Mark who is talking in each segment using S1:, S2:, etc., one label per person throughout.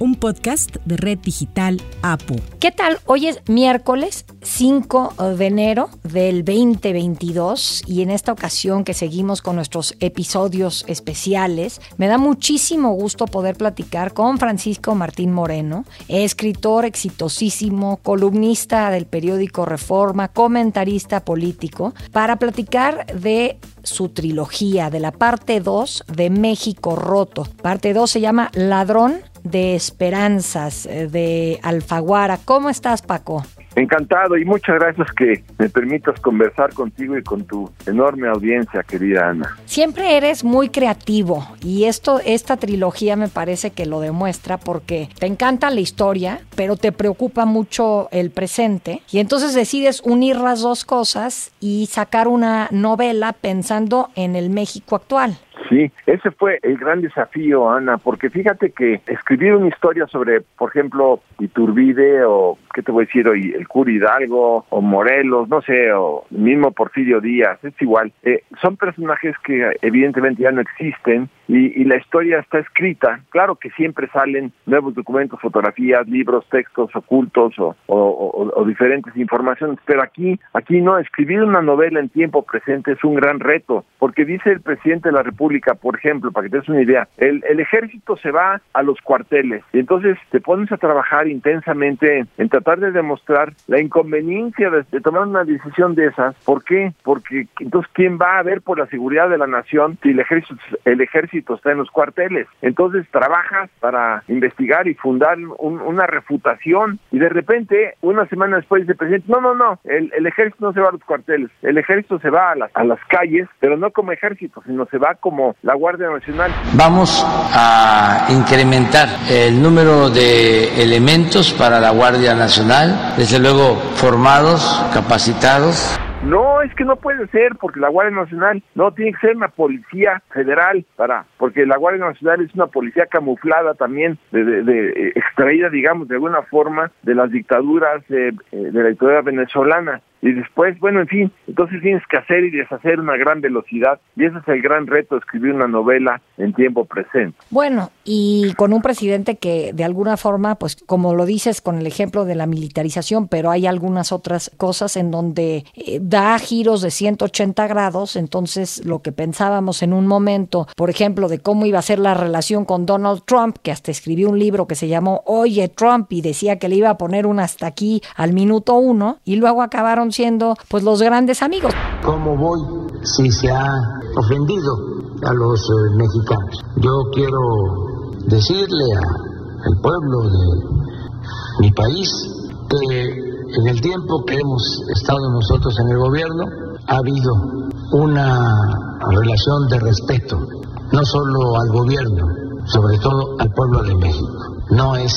S1: un podcast de Red Digital APU.
S2: ¿Qué tal? Hoy es miércoles 5 de enero del 2022 y en esta ocasión que seguimos con nuestros episodios especiales, me da muchísimo gusto poder platicar con Francisco Martín Moreno, escritor exitosísimo, columnista del periódico Reforma, comentarista político, para platicar de su trilogía, de la parte 2 de México Roto. Parte 2 se llama Ladrón de Esperanzas eh, de Alfaguara. ¿Cómo estás, Paco?
S3: Encantado y muchas gracias que me permitas conversar contigo y con tu enorme audiencia, querida Ana.
S2: Siempre eres muy creativo y esto, esta trilogía me parece que lo demuestra porque te encanta la historia, pero te preocupa mucho el presente y entonces decides unir las dos cosas y sacar una novela pensando en el México actual.
S3: Sí, ese fue el gran desafío, Ana, porque fíjate que escribir una historia sobre, por ejemplo, Iturbide o, ¿qué te voy a decir hoy? El Curi Hidalgo o Morelos, no sé, o mismo Porfirio Díaz, es igual. Eh, son personajes que evidentemente ya no existen y, la historia está escrita. Claro que siempre salen nuevos documentos, fotografías, libros, textos ocultos o, o, diferentes informaciones, pero aquí, aquí no, escribir una novela en tiempo presente es un gran reto, porque dice el presidente de la República, por ejemplo, para que te des una idea, el, el ejército se va a los cuarteles y entonces te pones a trabajar intensamente en tratar de demostrar la inconveniencia de, de tomar una decisión de esas. ¿Por qué? Porque entonces, ¿quién va a ver por la seguridad de la nación si el ejército, el ejército está en los cuarteles. Entonces trabajas para investigar y fundar una refutación y de repente, una semana después dice el presidente, no, no, no, el, ejército no se va a los cuarteles, el ejército se va a las, a las calles, pero no como ejército, sino se va como la Guardia Nacional.
S4: Vamos a incrementar el número de elementos para la Guardia Nacional, desde luego formados, capacitados
S3: no, es que no puede ser, porque la Guardia Nacional no tiene que ser una policía federal para, porque la Guardia Nacional es una policía camuflada también, de, de, eh, extraída, digamos, de alguna forma de las dictaduras de, eh, de la dictadura venezolana y después, bueno, en fin, entonces tienes que hacer y deshacer una gran velocidad y ese es el gran reto, escribir una novela en tiempo presente.
S2: Bueno, y con un presidente que de alguna forma, pues como lo dices con el ejemplo de la militarización, pero hay algunas otras cosas en donde eh, da giros de 180 grados, entonces lo que pensábamos en un momento, por ejemplo, de cómo iba a ser la relación con Donald Trump, que hasta escribió un libro que se llamó Oye Trump y decía que le iba a poner un hasta aquí al minuto uno, y luego acabaron siendo pues los grandes amigos.
S4: ¿Cómo voy si se ha ofendido a los eh, mexicanos? Yo quiero decirle al pueblo de mi país que en el tiempo que hemos estado nosotros en el gobierno ha habido una relación de respeto, no solo al gobierno, sobre todo al pueblo de México. No es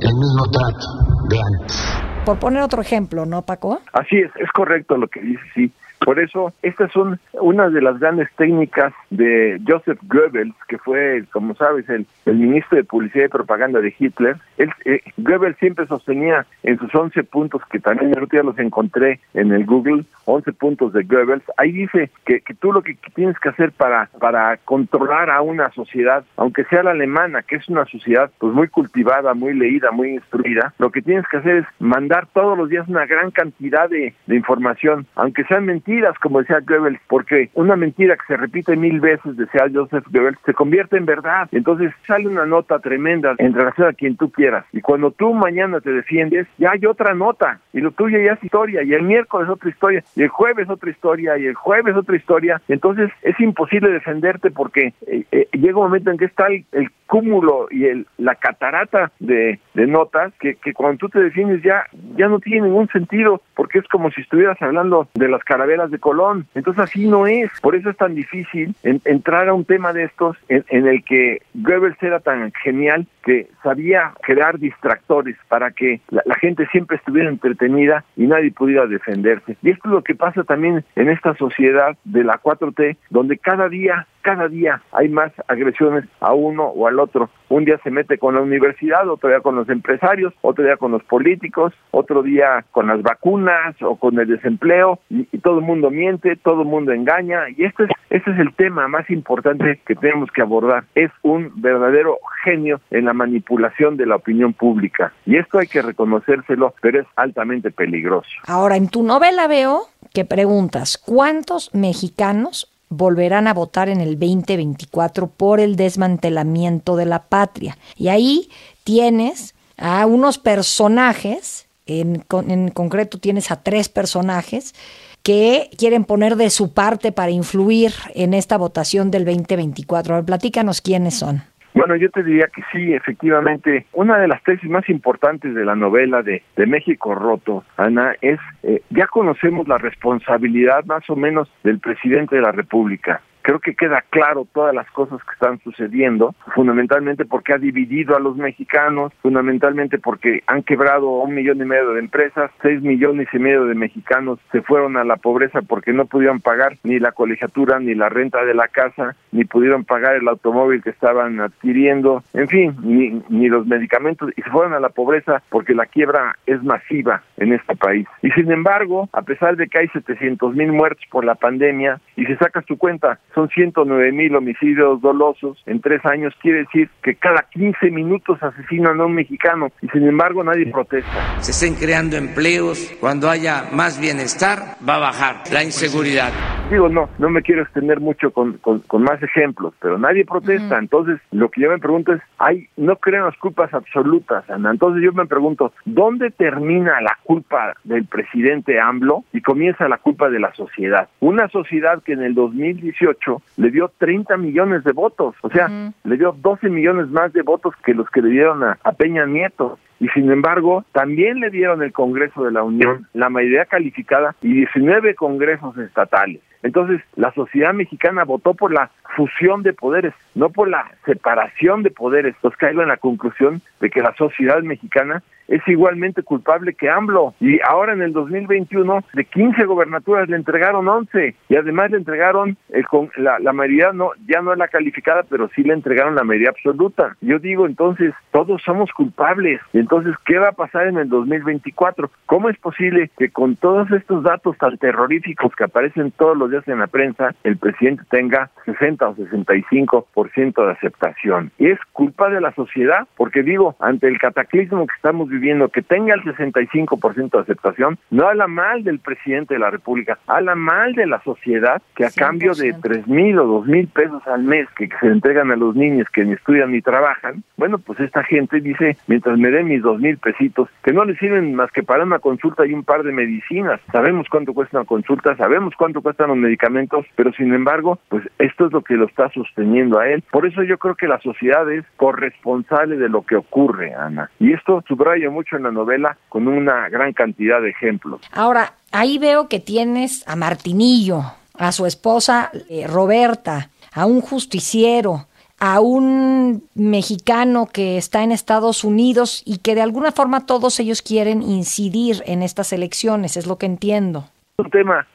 S4: el mismo trato de antes
S2: por poner otro ejemplo, ¿no, Paco?
S3: Así es, es correcto lo que dice, sí. Por eso, estas son una de las grandes técnicas de Joseph Goebbels, que fue, como sabes, el, ministro de Publicidad y Propaganda de Hitler. Él, eh, Goebbels siempre sostenía en sus 11 puntos, que también el otro día los encontré en el Google, 11 puntos de Goebbels, ahí dice que, que tú lo que tienes que hacer para, para controlar a una sociedad, aunque sea la alemana, que es una sociedad pues muy cultivada, muy leída, muy instruida, lo que tienes que hacer es mandar todos los días una gran cantidad de, de información, aunque sean mentiras, como decía Goebbels, porque una mentira que se repite mil veces, decía Joseph Goebbels, se convierte en verdad. Entonces sale una nota tremenda en relación a quien tú quieras. Y cuando tú mañana te defiendes, ya hay otra nota. Y lo tuyo ya es historia. Y el miércoles otra historia. Y el jueves otra historia. Y el jueves otra historia. Entonces es imposible defenderte porque eh, eh, llega un momento en que está el, cúmulo y el, la catarata de, de notas que, que cuando tú te defiendes ya, ya no tiene ningún sentido porque es como si estuvieras hablando de las carabelas de Colón. Entonces así no es. Por eso es tan difícil entrar a un tema de estos en, el que Goebbels era tan genial que sabía crear distractores para que la, gente siempre estuviera entretenida y nadie pudiera defenderse. Y esto es lo que pasa también en esta sociedad de la 4T, donde cada día cada día hay más agresiones a uno o al otro. Un día se mete con la universidad, otro día con los empresarios, otro día con los políticos, otro día con las vacunas o con el desempleo y, todo el mundo miente, todo el mundo engaña y este es, este es el tema más importante que tenemos que abordar. Es un verdadero genio en la manipulación de la opinión pública y esto hay que reconocérselo, pero es altamente peligroso.
S2: Ahora, en tu novela veo que preguntas, ¿cuántos mexicanos volverán a votar en el 2024 por el desmantelamiento de la patria? Y ahí tienes a unos personajes, en, en concreto tienes a tres personajes, que quieren poner de su parte para influir en esta votación del 2024. A ver, platícanos quiénes son.
S3: Bueno, yo te diría que sí, efectivamente, una de las tesis más importantes de la novela de, México Roto, Ana, es, eh, ya conocemos la responsabilidad más o menos del presidente de la República creo que queda claro todas las cosas que están sucediendo, fundamentalmente porque ha dividido a los mexicanos, fundamentalmente porque han quebrado un millón y medio de empresas, seis millones y medio de mexicanos se fueron a la pobreza porque no pudieron pagar ni la colegiatura, ni la renta de la casa, ni pudieron pagar el automóvil que estaban adquiriendo, en fin, ni, ni los medicamentos, y se fueron a la pobreza porque la quiebra es masiva en este país. Y sin embargo, a pesar de que hay 700 mil muertos por la pandemia, y si sacas tu cuenta, son 109 mil homicidios dolosos en tres años, quiere decir que cada 15 minutos asesinan a un mexicano y sin embargo nadie protesta.
S5: Se estén creando empleos, cuando haya más bienestar va a bajar la inseguridad.
S3: Digo, no, no me quiero extender mucho con, con, más ejemplos, pero nadie protesta. Entonces, lo que yo me pregunto es, hay, no creen las culpas absolutas, Ana. Entonces yo me pregunto, ¿dónde termina la culpa del presidente AMLO y comienza la culpa de la sociedad? Una sociedad que en el 2018 le dio 30 millones de votos, o sea, le dio 12 millones más de votos que los que le dieron a, a Peña Nieto y sin embargo también le dieron el Congreso de la Unión la mayoría calificada y 19 congresos estatales. Entonces, la sociedad mexicana votó por la fusión de poderes, no por la separación de poderes. Entonces caigo en la conclusión de que la sociedad mexicana es igualmente culpable que AMLO. Y ahora en el 2021, de 15 gobernaturas le entregaron 11 y además le entregaron el, la, la mayoría, no, ya no es la calificada, pero sí le entregaron la mayoría absoluta. Yo digo entonces, todos somos culpables. Entonces, ¿qué va a pasar en el 2024? ¿Cómo es posible que con todos estos datos tan terroríficos que aparecen todos los en la prensa, el presidente tenga 60 o 65% de aceptación. Y es culpa de la sociedad, porque digo, ante el cataclismo que estamos viviendo, que tenga el 65% de aceptación, no habla mal del presidente de la República, habla mal de la sociedad que a cambio de 3 mil o 2 mil pesos al mes que se entregan a los niños que ni estudian ni trabajan, bueno, pues esta gente dice, mientras me den mis 2 mil pesitos, que no le sirven más que para una consulta y un par de medicinas, sabemos cuánto cuesta una consulta, sabemos cuánto cuestan los medicamentos, pero sin embargo, pues esto es lo que lo está sosteniendo a él. Por eso yo creo que la sociedad es corresponsable de lo que ocurre, Ana. Y esto subrayo mucho en la novela con una gran cantidad de ejemplos.
S2: Ahora, ahí veo que tienes a Martinillo, a su esposa eh, Roberta, a un justiciero, a un mexicano que está en Estados Unidos y que de alguna forma todos ellos quieren incidir en estas elecciones, es lo que entiendo.
S3: Un tema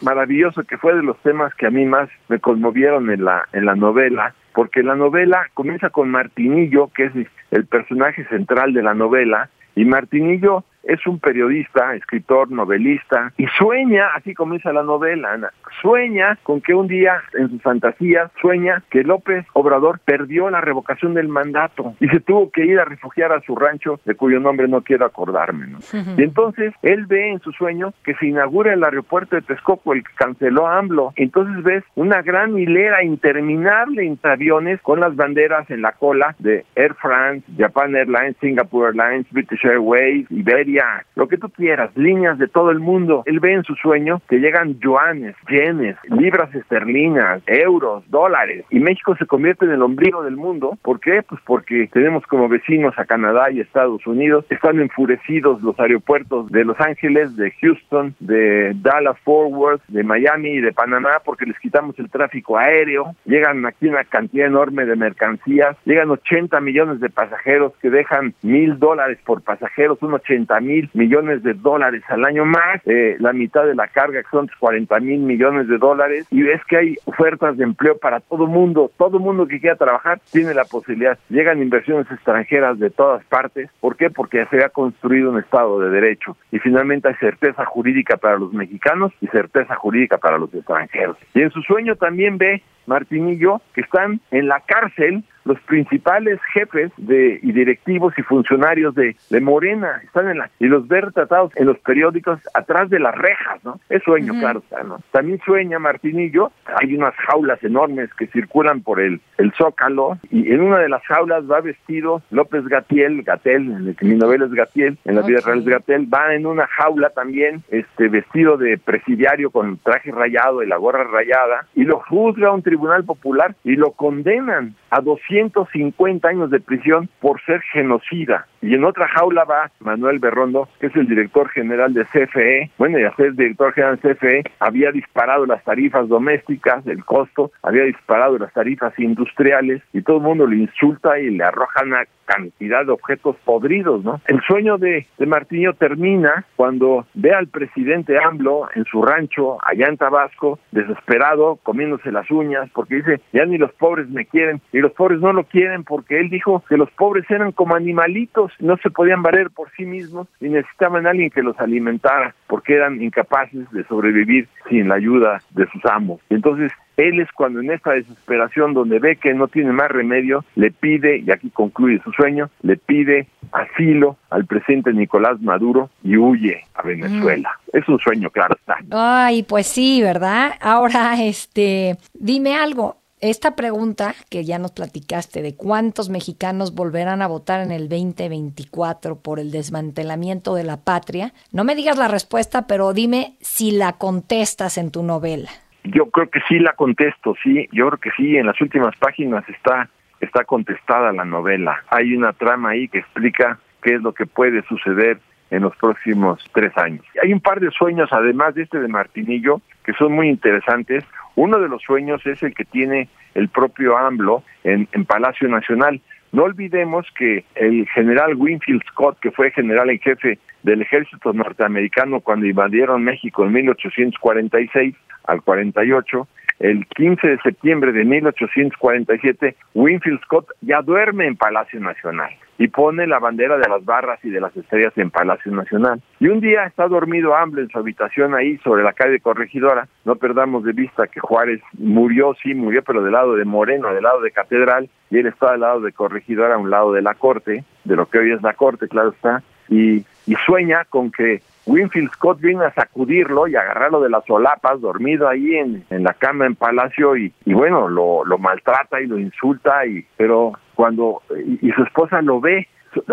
S3: maravilloso que fue de los temas que a mí más me conmovieron en la en la novela porque la novela comienza con Martinillo que es el personaje central de la novela y Martinillo es un periodista, escritor, novelista, y sueña, así comienza la novela, Ana, sueña con que un día en sus fantasías sueña que López Obrador perdió la revocación del mandato y se tuvo que ir a refugiar a su rancho, de cuyo nombre no quiero acordarme. ¿no? Y entonces él ve en su sueño que se inaugura el aeropuerto de Texcoco, el que canceló AMLO. Entonces ves una gran hilera interminable de aviones con las banderas en la cola de Air France, Japan Airlines, Singapore Airlines, British Airways, Iberia, lo que tú quieras, líneas de todo el mundo. Él ve en su sueño que llegan yuanes, yenes, libras esterlinas, euros, dólares, y México se convierte en el ombligo del mundo. ¿Por qué? Pues porque tenemos como vecinos a Canadá y Estados Unidos. Están enfurecidos los aeropuertos de Los Ángeles, de Houston, de Dallas Forward, de Miami y de Panamá porque les quitamos el tráfico aéreo. Llegan aquí una cantidad enorme de mercancías. Llegan 80 millones de pasajeros que dejan mil dólares por pasajeros, un 80 mil millones de dólares al año más, eh, la mitad de la carga que son 40 mil millones de dólares y ves que hay ofertas de empleo para todo mundo, todo mundo que quiera trabajar tiene la posibilidad. Llegan inversiones extranjeras de todas partes. ¿Por qué? Porque se ha construido un Estado de Derecho y finalmente hay certeza jurídica para los mexicanos y certeza jurídica para los extranjeros. Y en su sueño también ve Martinillo, que están en la cárcel los principales jefes de y directivos y funcionarios de, de Morena están en la y los ver tratados en los periódicos atrás de las rejas, ¿no? Es sueño, claro está, ¿no? También sueña Martinillo, hay unas jaulas enormes que circulan por el, el Zócalo y en una de las jaulas va vestido López Gatiel, Gatel, en mi novela es Gatiel, en la vida real es Gatel, va en una jaula también, este vestido de presidiario con traje rayado y la gorra rayada y lo juzga un tribunal popular y lo condenan a 250 años de prisión por ser genocida. Y en otra jaula va Manuel Berrondo, que es el director general de CFE. Bueno, y a ser director general de CFE, había disparado las tarifas domésticas, el costo, había disparado las tarifas industriales, y todo el mundo le insulta y le arroja una cantidad de objetos podridos, ¿no? El sueño de, de Martiño termina cuando ve al presidente AMLO en su rancho, allá en Tabasco, desesperado, comiéndose las uñas, porque dice, ya ni los pobres me quieren, y los pobres no lo quieren porque él dijo que los pobres eran como animalitos, no se podían valer por sí mismos y necesitaban a alguien que los alimentara porque eran incapaces de sobrevivir sin la ayuda de sus amos. Entonces, él es cuando en esta desesperación donde ve que no tiene más remedio, le pide, y aquí concluye su sueño, le pide asilo al presidente Nicolás Maduro y huye a Venezuela. Es un sueño, claro está.
S2: Ay, pues sí, ¿verdad? Ahora, este, dime algo, esta pregunta que ya nos platicaste de cuántos mexicanos volverán a votar en el 2024 por el desmantelamiento de la patria, no me digas la respuesta, pero dime si la contestas en tu novela.
S3: Yo creo que sí la contesto, sí, yo creo que sí, en las últimas páginas está está contestada la novela. Hay una trama ahí que explica qué es lo que puede suceder en los próximos tres años. Hay un par de sueños, además de este de Martinillo, que son muy interesantes. Uno de los sueños es el que tiene el propio AMLO en, en Palacio Nacional. No olvidemos que el general Winfield Scott, que fue general en jefe del ejército norteamericano cuando invadieron México en 1846 al 48, el 15 de septiembre de 1847, Winfield Scott ya duerme en Palacio Nacional y pone la bandera de las barras y de las estrellas en Palacio Nacional. Y un día está dormido hambre en su habitación ahí sobre la calle Corregidora. No perdamos de vista que Juárez murió, sí, murió, pero del lado de Moreno, del lado de Catedral, y él está del lado de Corregidora, a un lado de la corte, de lo que hoy es la corte, claro está, y, y sueña con que Winfield Scott viene a sacudirlo y agarrarlo de las solapas, dormido ahí en, en la cama en Palacio y, y bueno, lo, lo maltrata y lo insulta, y pero cuando y su esposa lo ve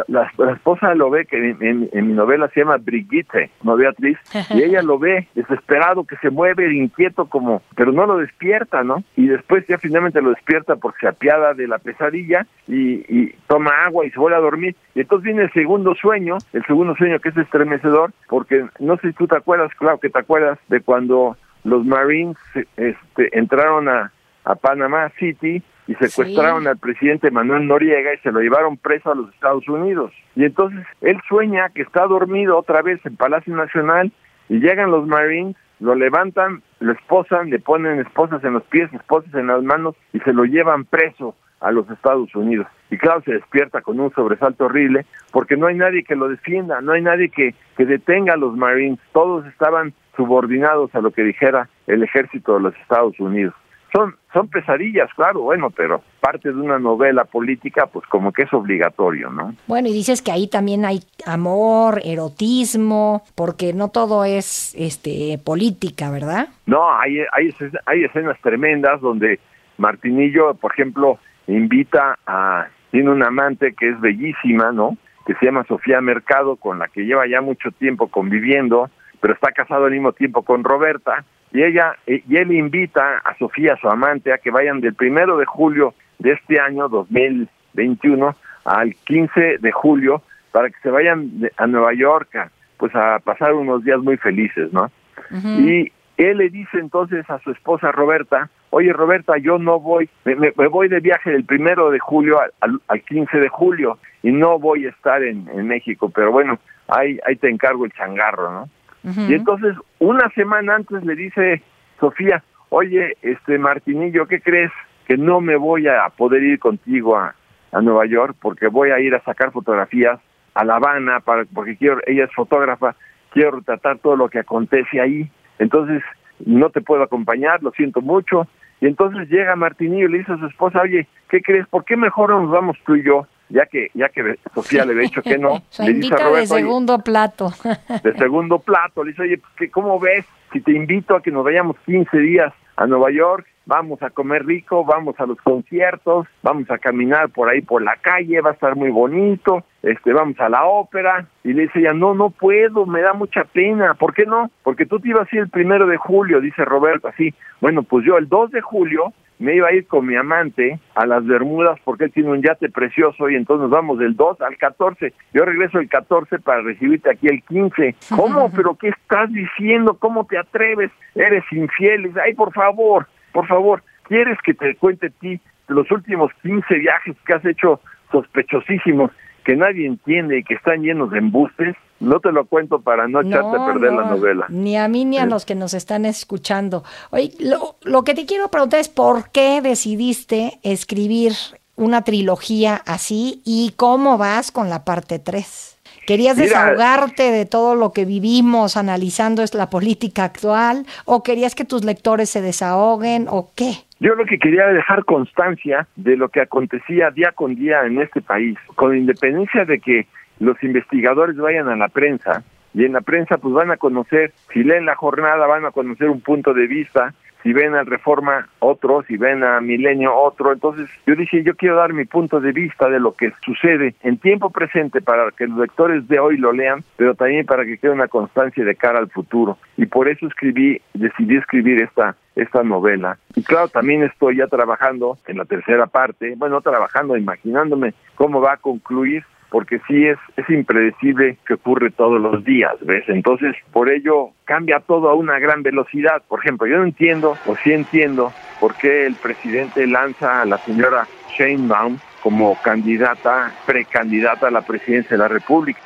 S3: la, la, esposa lo ve, que en, en, mi novela se llama Brigitte, no Beatriz, y ella lo ve desesperado, que se mueve, inquieto como, pero no lo despierta, ¿no? Y después ya finalmente lo despierta porque se apiada de la pesadilla y, y toma agua y se vuelve a dormir. Y entonces viene el segundo sueño, el segundo sueño que es estremecedor, porque no sé si tú te acuerdas, claro que te acuerdas de cuando los Marines este, entraron a, a Panama City y secuestraron sí. al presidente Manuel Noriega y se lo llevaron preso a los Estados Unidos. Y entonces él sueña que está dormido otra vez en Palacio Nacional y llegan los Marines, lo levantan, lo esposan, le ponen esposas en los pies, esposas en las manos y se lo llevan preso a los Estados Unidos. Y claro, se despierta con un sobresalto horrible porque no hay nadie que lo defienda, no hay nadie que, que detenga a los Marines, todos estaban subordinados a lo que dijera el ejército de los Estados Unidos son son pesadillas, claro, bueno, pero parte de una novela política, pues como que es obligatorio, ¿no?
S2: Bueno, y dices que ahí también hay amor, erotismo, porque no todo es este política, ¿verdad?
S3: No, hay hay hay escenas tremendas donde Martinillo, por ejemplo, invita a tiene una amante que es bellísima, ¿no? Que se llama Sofía Mercado, con la que lleva ya mucho tiempo conviviendo, pero está casado al mismo tiempo con Roberta y ella y él invita a Sofía, su amante, a que vayan del primero de julio de este año 2021 al 15 de julio para que se vayan a Nueva York pues a pasar unos días muy felices, ¿no? Uh -huh. Y él le dice entonces a su esposa Roberta, oye Roberta, yo no voy, me, me voy de viaje del primero de julio al, al, 15 de julio y no voy a estar en, en México, pero bueno, ahí, ahí te encargo el changarro, ¿no? Y entonces, una semana antes le dice Sofía, oye, este Martinillo, ¿qué crees? Que no me voy a poder ir contigo a, a Nueva York porque voy a ir a sacar fotografías a La Habana para, porque quiero, ella es fotógrafa, quiero retratar todo lo que acontece ahí. Entonces, no te puedo acompañar, lo siento mucho. Y entonces llega Martinillo y le dice a su esposa, oye, ¿qué crees? ¿Por qué mejor nos vamos tú y yo? Ya que, ya que Sofía le había dicho que no.
S2: le dice a de segundo plato.
S3: de segundo plato. Le dice, oye, ¿cómo ves si te invito a que nos vayamos 15 días a Nueva York? Vamos a comer rico, vamos a los conciertos, vamos a caminar por ahí por la calle, va a estar muy bonito, este, vamos a la ópera. Y le dice ella, no, no puedo, me da mucha pena. ¿Por qué no? Porque tú te ibas a ir el primero de julio, dice Roberto, así. Bueno, pues yo el 2 de julio me iba a ir con mi amante a las Bermudas porque él tiene un yate precioso y entonces nos vamos del 2 al 14. Yo regreso el 14 para recibirte aquí el 15. ¿Cómo? ¿Pero qué estás diciendo? ¿Cómo te atreves? Eres infiel. Ay, por favor, por favor, ¿quieres que te cuente a ti los últimos 15 viajes que has hecho sospechosísimos? que nadie entiende y que están llenos de embustes, no te lo cuento para no echarte a perder la novela.
S2: Ni a mí ni a los que nos están escuchando. Oye, lo, lo que te quiero preguntar es por qué decidiste escribir una trilogía así y cómo vas con la parte 3. ¿Querías desahogarte de todo lo que vivimos analizando es la política actual? ¿O querías que tus lectores se desahoguen? ¿O qué?
S3: Yo lo que quería dejar constancia de lo que acontecía día con día en este país, con independencia de que los investigadores vayan a la prensa y en la prensa pues van a conocer, si leen la jornada van a conocer un punto de vista, si ven a Reforma otro, si ven a Milenio otro. Entonces yo dije, yo quiero dar mi punto de vista de lo que sucede en tiempo presente para que los lectores de hoy lo lean, pero también para que quede una constancia de cara al futuro. Y por eso escribí, decidí escribir esta esta novela. Y claro, también estoy ya trabajando en la tercera parte, bueno, trabajando, imaginándome cómo va a concluir porque sí es, es impredecible que ocurre todos los días, ¿ves? Entonces, por ello cambia todo a una gran velocidad. Por ejemplo, yo no entiendo, o sí entiendo, por qué el presidente lanza a la señora Sheinbaum como candidata, precandidata a la presidencia de la República.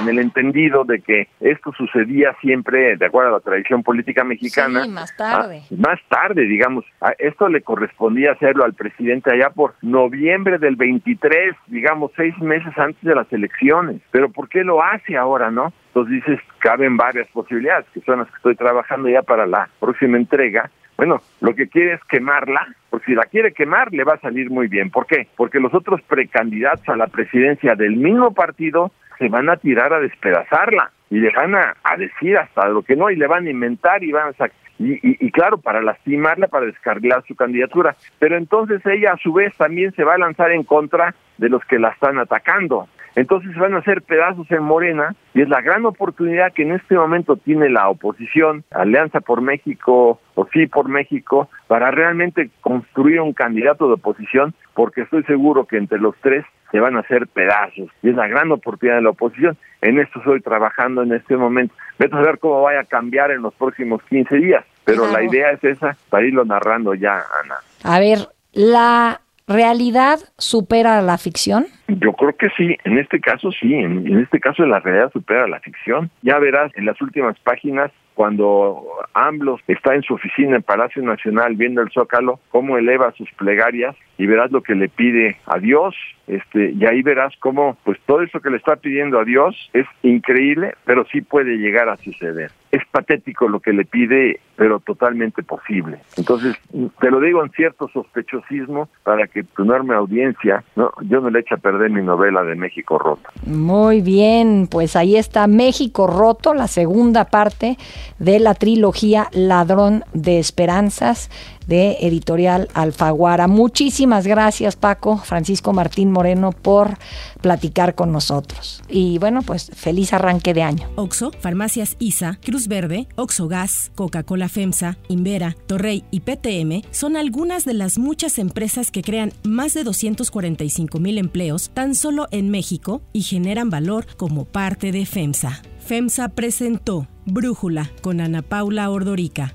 S3: En el entendido de que esto sucedía siempre de acuerdo a la tradición política mexicana.
S2: Sí, más tarde.
S3: Ah, más tarde, digamos. esto le correspondía hacerlo al presidente allá por noviembre del 23, digamos, seis meses antes de las elecciones. Pero ¿por qué lo hace ahora, no? Entonces dices, caben varias posibilidades, que son las que estoy trabajando ya para la próxima entrega. Bueno, lo que quiere es quemarla, porque si la quiere quemar le va a salir muy bien. ¿Por qué? Porque los otros precandidatos a la presidencia del mismo partido se van a tirar a despedazarla y le van a, decir hasta lo que no y le van a inventar y van a y, y, y, claro, para lastimarla, para descargar su candidatura. Pero entonces ella a su vez también se va a lanzar en contra de los que la están atacando. Entonces van a hacer pedazos en Morena y es la gran oportunidad que en este momento tiene la oposición, Alianza por México o Sí por México, para realmente construir un candidato de oposición, porque estoy seguro que entre los tres se van a hacer pedazos y es la gran oportunidad de la oposición. En esto estoy trabajando en este momento. Vete a ver cómo vaya a cambiar en los próximos 15 días, pero la idea es esa para irlo narrando ya, Ana.
S2: A ver, la realidad supera la ficción?
S3: Yo creo que sí, en este caso sí, en, este caso la realidad supera la ficción. Ya verás en las últimas páginas cuando AMLO está en su oficina en Palacio Nacional viendo el Zócalo, cómo eleva sus plegarias y verás lo que le pide a Dios, este, y ahí verás cómo pues todo eso que le está pidiendo a Dios es increíble, pero sí puede llegar a suceder. Es patético lo que le pide, pero totalmente posible. Entonces, te lo digo en cierto sospechosismo para que tu enorme audiencia, no, yo no le eche a perder mi novela de México Roto.
S2: Muy bien, pues ahí está México Roto, la segunda parte de la trilogía Ladrón de Esperanzas de Editorial Alfaguara. Muchísimas gracias, Paco, Francisco Martín Moreno, por platicar con nosotros. Y bueno, pues feliz arranque de año.
S1: Oxo, Farmacias ISA, Cruz Verde, Oxo Gas, Coca-Cola FEMSA, Invera, Torrey y PTM son algunas de las muchas empresas que crean más de 245 mil empleos tan solo en México y generan valor como parte de FEMSA. FEMSA presentó Brújula con Ana Paula Ordorica